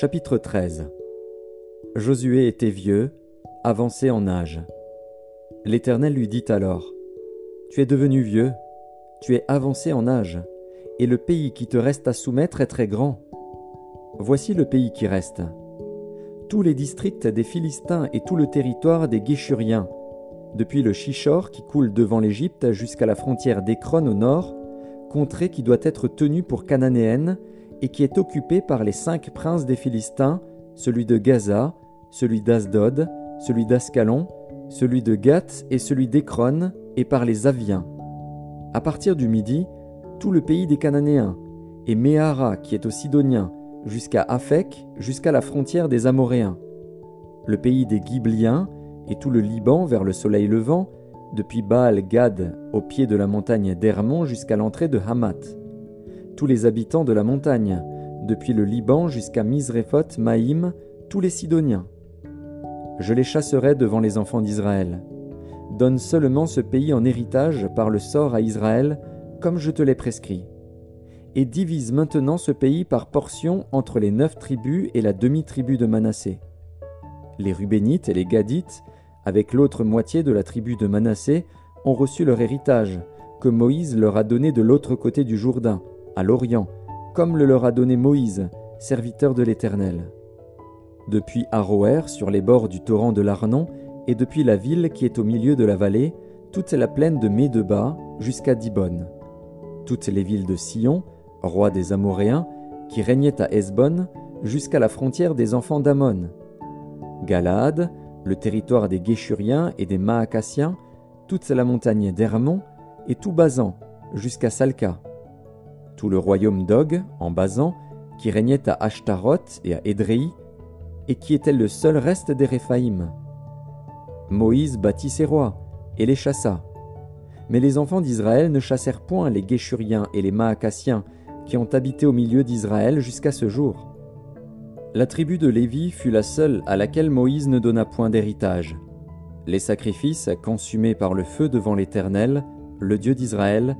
Chapitre 13 Josué était vieux, avancé en âge. L'Éternel lui dit alors, Tu es devenu vieux, tu es avancé en âge, et le pays qui te reste à soumettre est très grand. Voici le pays qui reste. Tous les districts des Philistins et tout le territoire des Guéchuriens, depuis le Shishor qui coule devant l'Égypte jusqu'à la frontière d'Écron au nord, contrée qui doit être tenue pour cananéenne, et qui est occupé par les cinq princes des Philistins, celui de Gaza, celui d'Asdod, celui d'Ascalon, celui de Gath et celui d'Écron, et par les Aviens. À partir du midi, tout le pays des Cananéens, et Méhara qui est aux Sidoniens, jusqu'à Aphek, jusqu'à la frontière des Amoréens. Le pays des Gibliens, et tout le Liban vers le soleil levant, depuis Baal Gad au pied de la montagne d'Hermon jusqu'à l'entrée de Hamath tous les habitants de la montagne, depuis le Liban jusqu'à Misrephoth Maïm, tous les Sidoniens. Je les chasserai devant les enfants d'Israël. Donne seulement ce pays en héritage par le sort à Israël, comme je te l'ai prescrit. Et divise maintenant ce pays par portions entre les neuf tribus et la demi-tribu de Manassé. Les Rubénites et les Gadites, avec l'autre moitié de la tribu de Manassé, ont reçu leur héritage, que Moïse leur a donné de l'autre côté du Jourdain, à l'Orient, comme le leur a donné Moïse, serviteur de l'Éternel. Depuis Aroer, sur les bords du torrent de l'Arnon, et depuis la ville qui est au milieu de la vallée, toute la plaine de Médeba jusqu'à Dibon. Toutes les villes de Sion, roi des Amoréens, qui régnaient à Hesbon, jusqu'à la frontière des enfants d'Amon. Galaad, le territoire des Guéchuriens et des Maacassiens, toute la montagne d'Hermon, et tout Basan, jusqu'à Salca tout le royaume d'Og, en Basan, qui régnait à Ashtaroth et à Édréi, et qui était le seul reste des Réphaïm. Moïse bâtit ses rois, et les chassa. Mais les enfants d'Israël ne chassèrent point les Guéchuriens et les Maacassiens, qui ont habité au milieu d'Israël jusqu'à ce jour. La tribu de Lévi fut la seule à laquelle Moïse ne donna point d'héritage. Les sacrifices consumés par le feu devant l'Éternel, le Dieu d'Israël,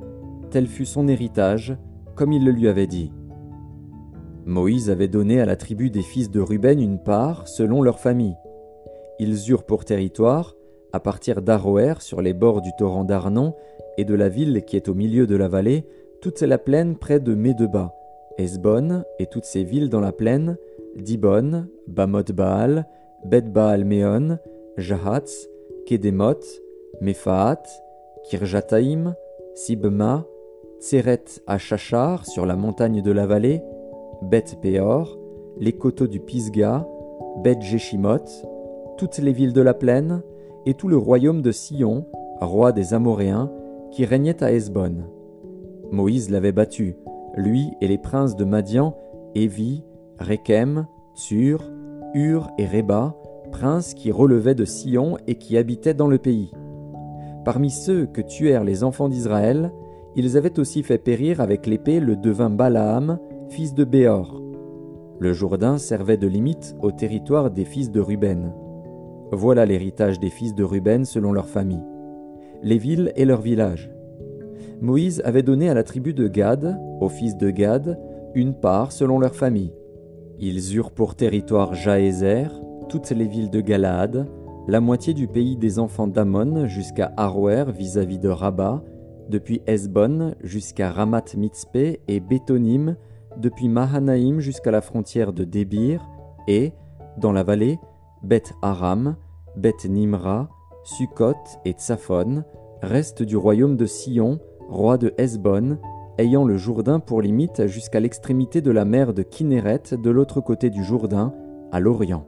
tel fut son héritage, comme il le lui avait dit. Moïse avait donné à la tribu des fils de Ruben une part selon leur famille. Ils eurent pour territoire, à partir d'Aroer sur les bords du torrent d'Arnon et de la ville qui est au milieu de la vallée, toute la plaine près de Médeba, Esbon et toutes ses villes dans la plaine, Dibon, Bamoth Baal, Bet Baal Meon, Jahatz, Kedemoth, Mephaat, Kirjataim, Sibma, Tseret à Chachar sur la montagne de la vallée, Beth Péor, les coteaux du Pisga, Beth Jeshimoth, toutes les villes de la plaine, et tout le royaume de Sion, roi des Amoréens, qui régnait à Hesbon. Moïse l'avait battu, lui et les princes de Madian, Évi, Rechem, Tsur, Ur et Reba, princes qui relevaient de Sion et qui habitaient dans le pays. Parmi ceux que tuèrent les enfants d'Israël, ils avaient aussi fait périr avec l'épée le devin Balaam, fils de Béor. Le Jourdain servait de limite au territoire des fils de Ruben. Voilà l'héritage des fils de Ruben selon leur famille. Les villes et leurs villages. Moïse avait donné à la tribu de Gad, aux fils de Gad, une part selon leur famille. Ils eurent pour territoire Jaézer, toutes les villes de Galaad, la moitié du pays des enfants d'Amon jusqu'à Aroer vis-à-vis de Rabat, depuis Esbon jusqu'à Ramat Mitzpeh et Bétonim, depuis Mahanaïm jusqu'à la frontière de Débir, et, dans la vallée, Beth Aram, Beth Nimra, Sukkot et Tsaphon, reste du royaume de Sion, roi de Hesbon, ayant le Jourdain pour limite jusqu'à l'extrémité de la mer de Kinneret de l'autre côté du Jourdain, à l'Orient.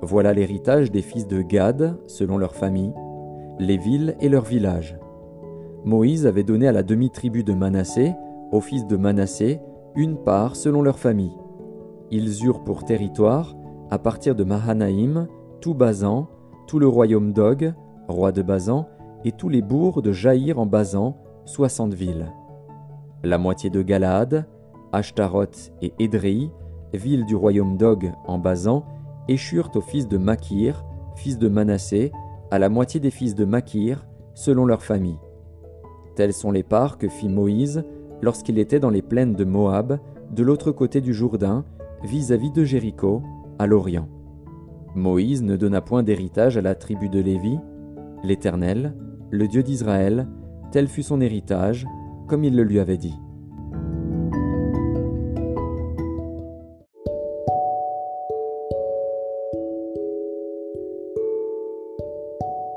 Voilà l'héritage des fils de Gad, selon leur famille, les villes et leurs villages. Moïse avait donné à la demi-tribu de Manassé, aux fils de Manassé, une part selon leur famille. Ils eurent pour territoire, à partir de Mahanaïm, tout Basan, tout le royaume d'Og, roi de Basan, et tous les bourgs de Jaïr en Basan, soixante villes. La moitié de Galaad, Ashtaroth et Édréi, villes du royaume d'Og en Basan, échurent aux fils de Makir, fils de Manassé, à la moitié des fils de Makir, selon leur famille. Telles sont les parts que fit Moïse lorsqu'il était dans les plaines de Moab, de l'autre côté du Jourdain, vis-à-vis de Jéricho, à l'Orient. Moïse ne donna point d'héritage à la tribu de Lévi. L'Éternel, le Dieu d'Israël, tel fut son héritage, comme il le lui avait dit.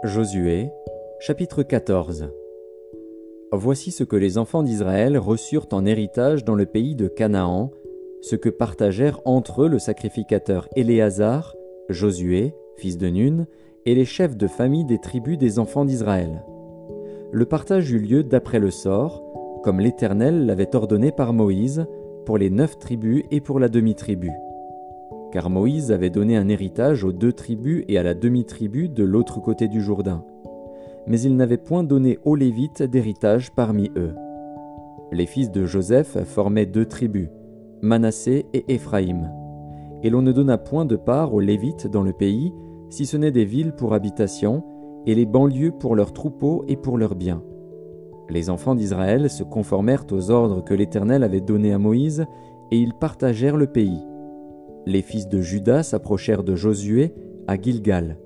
Josué, chapitre 14 Voici ce que les enfants d'Israël reçurent en héritage dans le pays de Canaan, ce que partagèrent entre eux le sacrificateur Éléazar, Josué, fils de Nun, et les chefs de famille des tribus des enfants d'Israël. Le partage eut lieu d'après le sort, comme l'Éternel l'avait ordonné par Moïse, pour les neuf tribus et pour la demi-tribu. Car Moïse avait donné un héritage aux deux tribus et à la demi-tribu de l'autre côté du Jourdain. Mais il n'avait point donné aux Lévites d'héritage parmi eux. Les fils de Joseph formaient deux tribus, Manassé et Éphraïm. Et l'on ne donna point de part aux Lévites dans le pays, si ce n'est des villes pour habitation, et les banlieues pour leurs troupeaux et pour leurs biens. Les enfants d'Israël se conformèrent aux ordres que l'Éternel avait donnés à Moïse, et ils partagèrent le pays. Les fils de Judas s'approchèrent de Josué à Gilgal,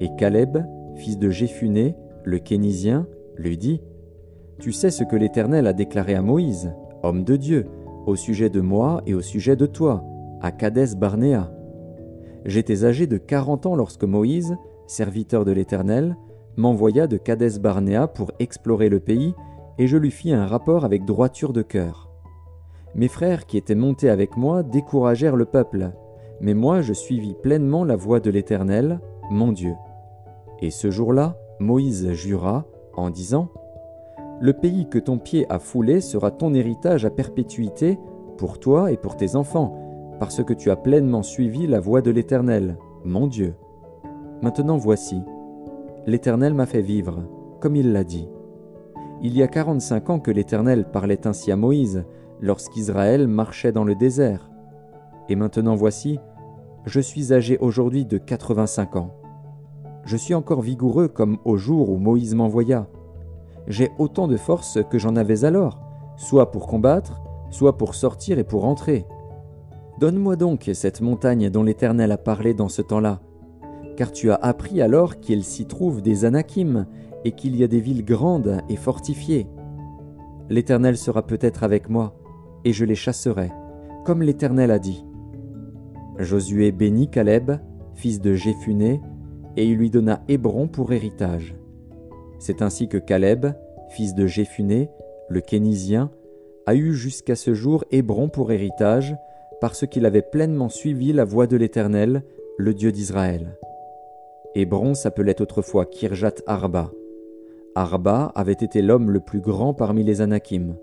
et Caleb, fils de Jéphuné, le Kénisien, lui dit Tu sais ce que l'Éternel a déclaré à Moïse, homme de Dieu, au sujet de moi et au sujet de toi, à Kadès Barnéa. J'étais âgé de quarante ans lorsque Moïse, serviteur de l'Éternel, m'envoya de Kadès Barnéa pour explorer le pays, et je lui fis un rapport avec droiture de cœur. Mes frères qui étaient montés avec moi découragèrent le peuple, mais moi je suivis pleinement la voie de l'Éternel, mon Dieu. Et ce jour-là, Moïse jura, en disant, Le pays que ton pied a foulé sera ton héritage à perpétuité, pour toi et pour tes enfants, parce que tu as pleinement suivi la voie de l'Éternel, mon Dieu. Maintenant voici, l'Éternel m'a fait vivre, comme il l'a dit. Il y a quarante-cinq ans que l'Éternel parlait ainsi à Moïse, lorsqu'Israël marchait dans le désert. Et maintenant voici, je suis âgé aujourd'hui de quatre-vingt-cinq ans. Je suis encore vigoureux comme au jour où Moïse m'envoya. J'ai autant de force que j'en avais alors, soit pour combattre, soit pour sortir et pour entrer. Donne-moi donc cette montagne dont l'Éternel a parlé dans ce temps-là, car tu as appris alors qu'il s'y trouve des Anakim et qu'il y a des villes grandes et fortifiées. L'Éternel sera peut-être avec moi, et je les chasserai, comme l'Éternel a dit. Josué bénit Caleb, fils de Jéphuné, et il lui donna Hébron pour héritage. C'est ainsi que Caleb, fils de Jéphuné, le Kénisien, a eu jusqu'à ce jour Hébron pour héritage, parce qu'il avait pleinement suivi la voie de l'Éternel, le Dieu d'Israël. Hébron s'appelait autrefois Kirjat Arba. Arba avait été l'homme le plus grand parmi les Anakim.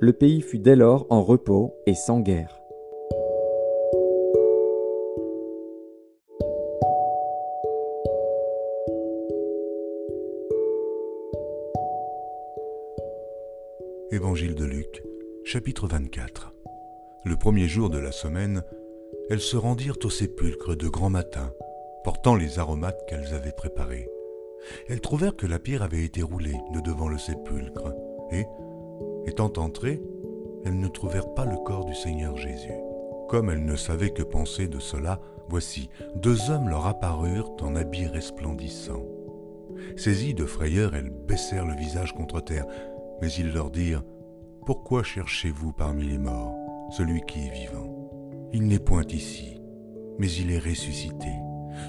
Le pays fut dès lors en repos et sans guerre. Chapitre 24. Le premier jour de la semaine, elles se rendirent au sépulcre de grand matin, portant les aromates qu'elles avaient préparés. Elles trouvèrent que la pierre avait été roulée de devant le sépulcre, et, étant entrées, elles ne trouvèrent pas le corps du Seigneur Jésus. Comme elles ne savaient que penser de cela, voici, deux hommes leur apparurent en habits resplendissants. Saisies de frayeur, elles baissèrent le visage contre terre, mais ils leur dirent, Pourquoi cherchez-vous parmi les morts celui qui est vivant? Il n'est point ici, mais il est ressuscité.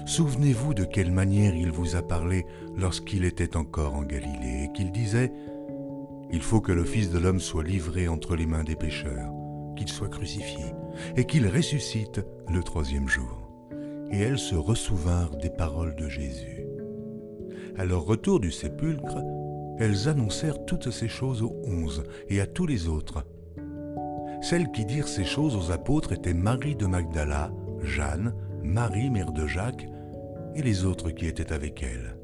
Souvenez-vous de quelle manière il vous a parlé lorsqu'il était encore en Galilée et qu'il disait, Il faut que le Fils de l'homme soit livré entre les mains des pécheurs, qu'il soit crucifié, et qu'il ressuscite le troisième jour. Et elles se ressouvinrent des paroles de Jésus. À leur retour du sépulcre, elles annoncèrent toutes ces choses aux onze et à tous les autres. Celles qui dirent ces choses aux apôtres étaient Marie de Magdala, Jeanne, Marie, mère de Jacques, et les autres qui étaient avec elle.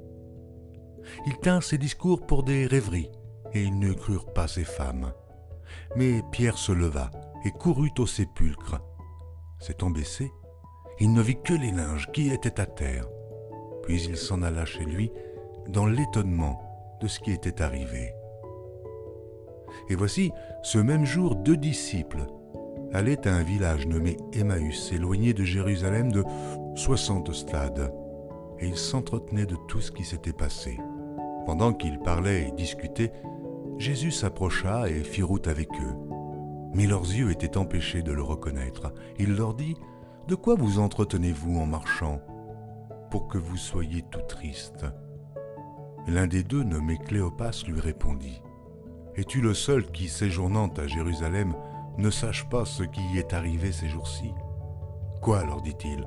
Ils tinrent ces discours pour des rêveries, et ils ne crurent pas ces femmes. Mais Pierre se leva et courut au sépulcre. S'étant baissé, il ne vit que les linges qui étaient à terre. Puis il s'en alla chez lui dans l'étonnement de ce qui était arrivé. Et voici, ce même jour, deux disciples allait à un village nommé Emmaüs, éloigné de Jérusalem de 60 stades, et il s'entretenait de tout ce qui s'était passé. Pendant qu'ils parlaient et discutaient, Jésus s'approcha et fit route avec eux. Mais leurs yeux étaient empêchés de le reconnaître. Il leur dit, De quoi vous entretenez-vous en marchant pour que vous soyez tout triste L'un des deux, nommé Cléopas, lui répondit, Es-tu le seul qui, séjournant à Jérusalem, ne sache pas ce qui y est arrivé ces jours-ci? Quoi leur dit-il.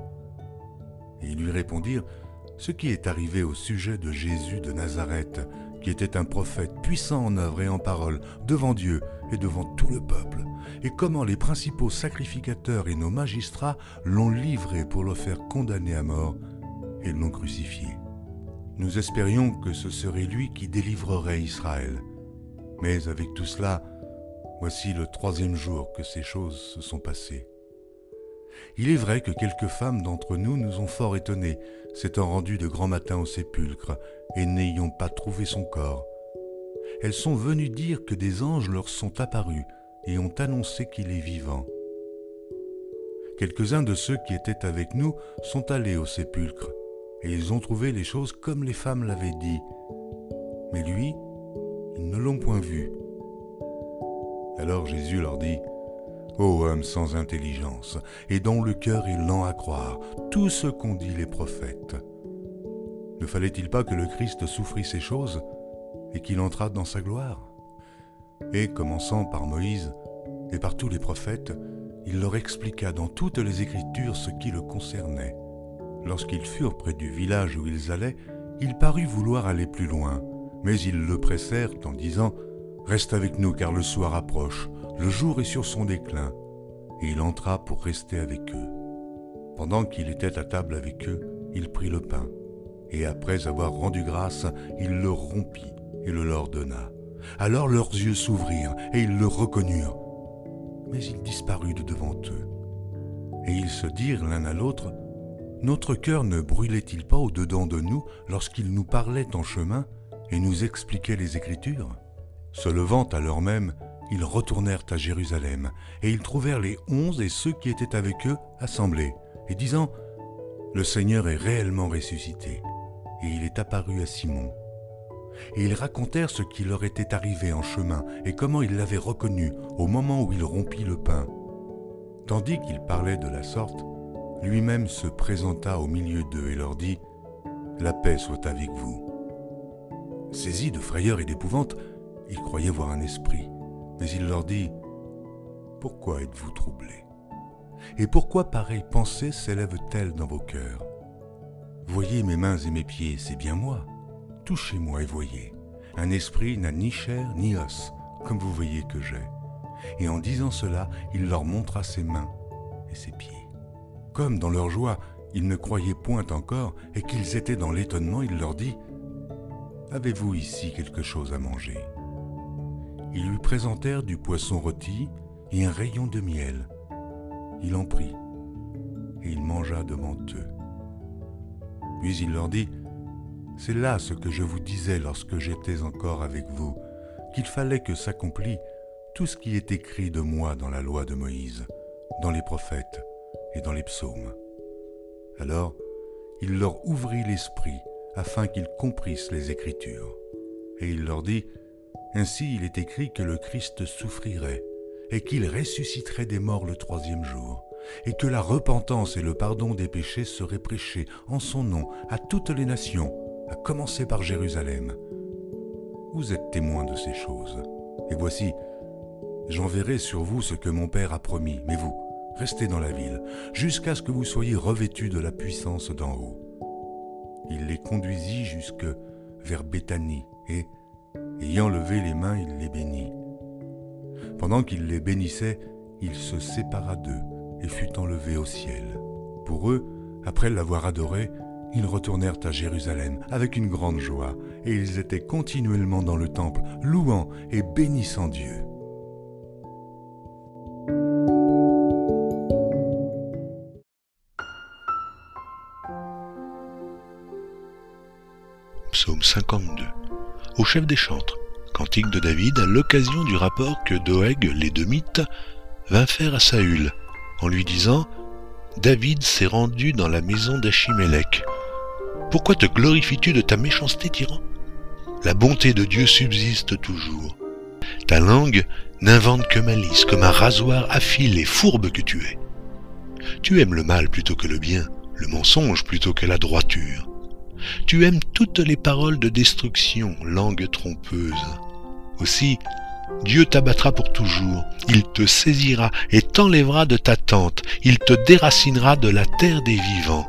Ils lui répondirent, Ce qui est arrivé au sujet de Jésus de Nazareth, qui était un prophète puissant en œuvre et en parole devant Dieu et devant tout le peuple, et comment les principaux sacrificateurs et nos magistrats l'ont livré pour le faire condamner à mort et l'ont crucifié. Nous espérions que ce serait lui qui délivrerait Israël. Mais avec tout cela, voici le troisième jour que ces choses se sont passées. Il est vrai que quelques femmes d'entre nous nous ont fort étonnés, s'étant rendues de grand matin au sépulcre et n'ayant pas trouvé son corps. Elles sont venues dire que des anges leur sont apparus et ont annoncé qu'il est vivant. Quelques-uns de ceux qui étaient avec nous sont allés au sépulcre, et ils ont trouvé les choses comme les femmes l'avaient dit. Mais lui, ils ne l'ont point vu. Alors Jésus leur dit, Ô homme sans intelligence, et dont le cœur est lent à croire tout ce qu'ont dit les prophètes. Ne fallait-il pas que le Christ souffrit ces choses et qu'il entrât dans sa gloire? Et commençant par Moïse et par tous les prophètes, il leur expliqua dans toutes les Écritures ce qui le concernait. Lorsqu'ils furent près du village où ils allaient, il parut vouloir aller plus loin, mais ils le pressèrent en disant Reste avec nous car le soir approche, le jour est sur son déclin. Et il entra pour rester avec eux. Pendant qu'il était à table avec eux, il prit le pain, et après avoir rendu grâce, il le rompit et le leur donna. Alors leurs yeux s'ouvrirent, et ils le reconnurent. Mais il disparut de devant eux. Et ils se dirent l'un à l'autre, Notre cœur ne brûlait-il pas au-dedans de nous lorsqu'il nous parlait en chemin et nous expliquait les Écritures? Se levant à l'heure même, ils retournèrent à Jérusalem, et ils trouvèrent les onze et ceux qui étaient avec eux assemblés, et disant, Le Seigneur est réellement ressuscité, et il est apparu à Simon. Et ils racontèrent ce qui leur était arrivé en chemin, et comment ils l'avaient reconnu au moment où il rompit le pain. Tandis qu'ils parlaient de la sorte, lui-même se présenta au milieu d'eux et leur dit, La paix soit avec vous. Saisis de frayeur et d'épouvante, ils croyaient voir un esprit. Mais il leur dit, Pourquoi êtes-vous troublés? Et pourquoi pareille pensée s'élève-t-elle dans vos cœurs? Voyez mes mains et mes pieds, c'est bien moi. Touchez-moi et voyez. Un esprit n'a ni chair ni os, comme vous voyez que j'ai. Et en disant cela, il leur montra ses mains et ses pieds. Comme dans leur joie, ils ne croyaient point encore et qu'ils étaient dans l'étonnement, il leur dit, Avez-vous ici quelque chose à manger? Ils lui présentèrent du poisson rôti et un rayon de miel. Il en prit, et il mangea devant eux. Puis il leur dit, C'est là ce que je vous disais lorsque j'étais encore avec vous, qu'il fallait que s'accomplît tout ce qui est écrit de moi dans la loi de Moïse, dans les prophètes et dans les psaumes. Alors, il leur ouvrit l'esprit afin qu'ils comprissent les Écritures. Et il leur dit, ainsi il est écrit que le Christ souffrirait, et qu'il ressusciterait des morts le troisième jour, et que la repentance et le pardon des péchés seraient prêchés en son nom à toutes les nations, à commencer par Jérusalem. Vous êtes témoins de ces choses. Et voici, j'enverrai sur vous ce que mon Père a promis, mais vous, restez dans la ville, jusqu'à ce que vous soyez revêtus de la puissance d'en haut. Il les conduisit jusque vers Béthanie, et, Ayant levé les mains, il les bénit. Pendant qu'il les bénissait, il se sépara d'eux et fut enlevé au ciel. Pour eux, après l'avoir adoré, ils retournèrent à Jérusalem avec une grande joie, et ils étaient continuellement dans le temple, louant et bénissant Dieu. Psaume 52 au chef des chantres, cantique de David à l'occasion du rapport que Doeg l'édomite vint faire à Saül, en lui disant David s'est rendu dans la maison d'Achimélec. Pourquoi te glorifies-tu de ta méchanceté, tyran? La bonté de Dieu subsiste toujours. Ta langue n'invente que malice, comme un rasoir affilé, fourbe que tu es. Tu aimes le mal plutôt que le bien, le mensonge plutôt que la droiture. Tu aimes toutes les paroles de destruction, langue trompeuse. Aussi, Dieu t'abattra pour toujours, il te saisira et t'enlèvera de ta tente, il te déracinera de la terre des vivants.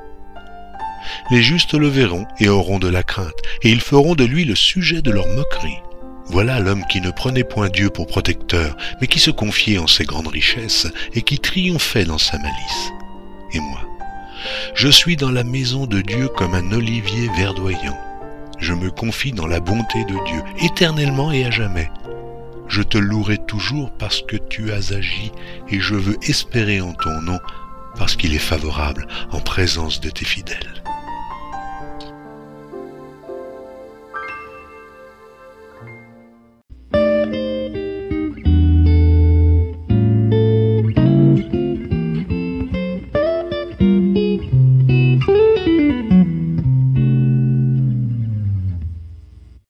Les justes le verront et auront de la crainte, et ils feront de lui le sujet de leur moquerie. Voilà l'homme qui ne prenait point Dieu pour protecteur, mais qui se confiait en ses grandes richesses et qui triomphait dans sa malice. Et moi, je suis dans la maison de Dieu comme un olivier verdoyant. Je me confie dans la bonté de Dieu, éternellement et à jamais. Je te louerai toujours parce que tu as agi, et je veux espérer en ton nom, parce qu'il est favorable en présence de tes fidèles.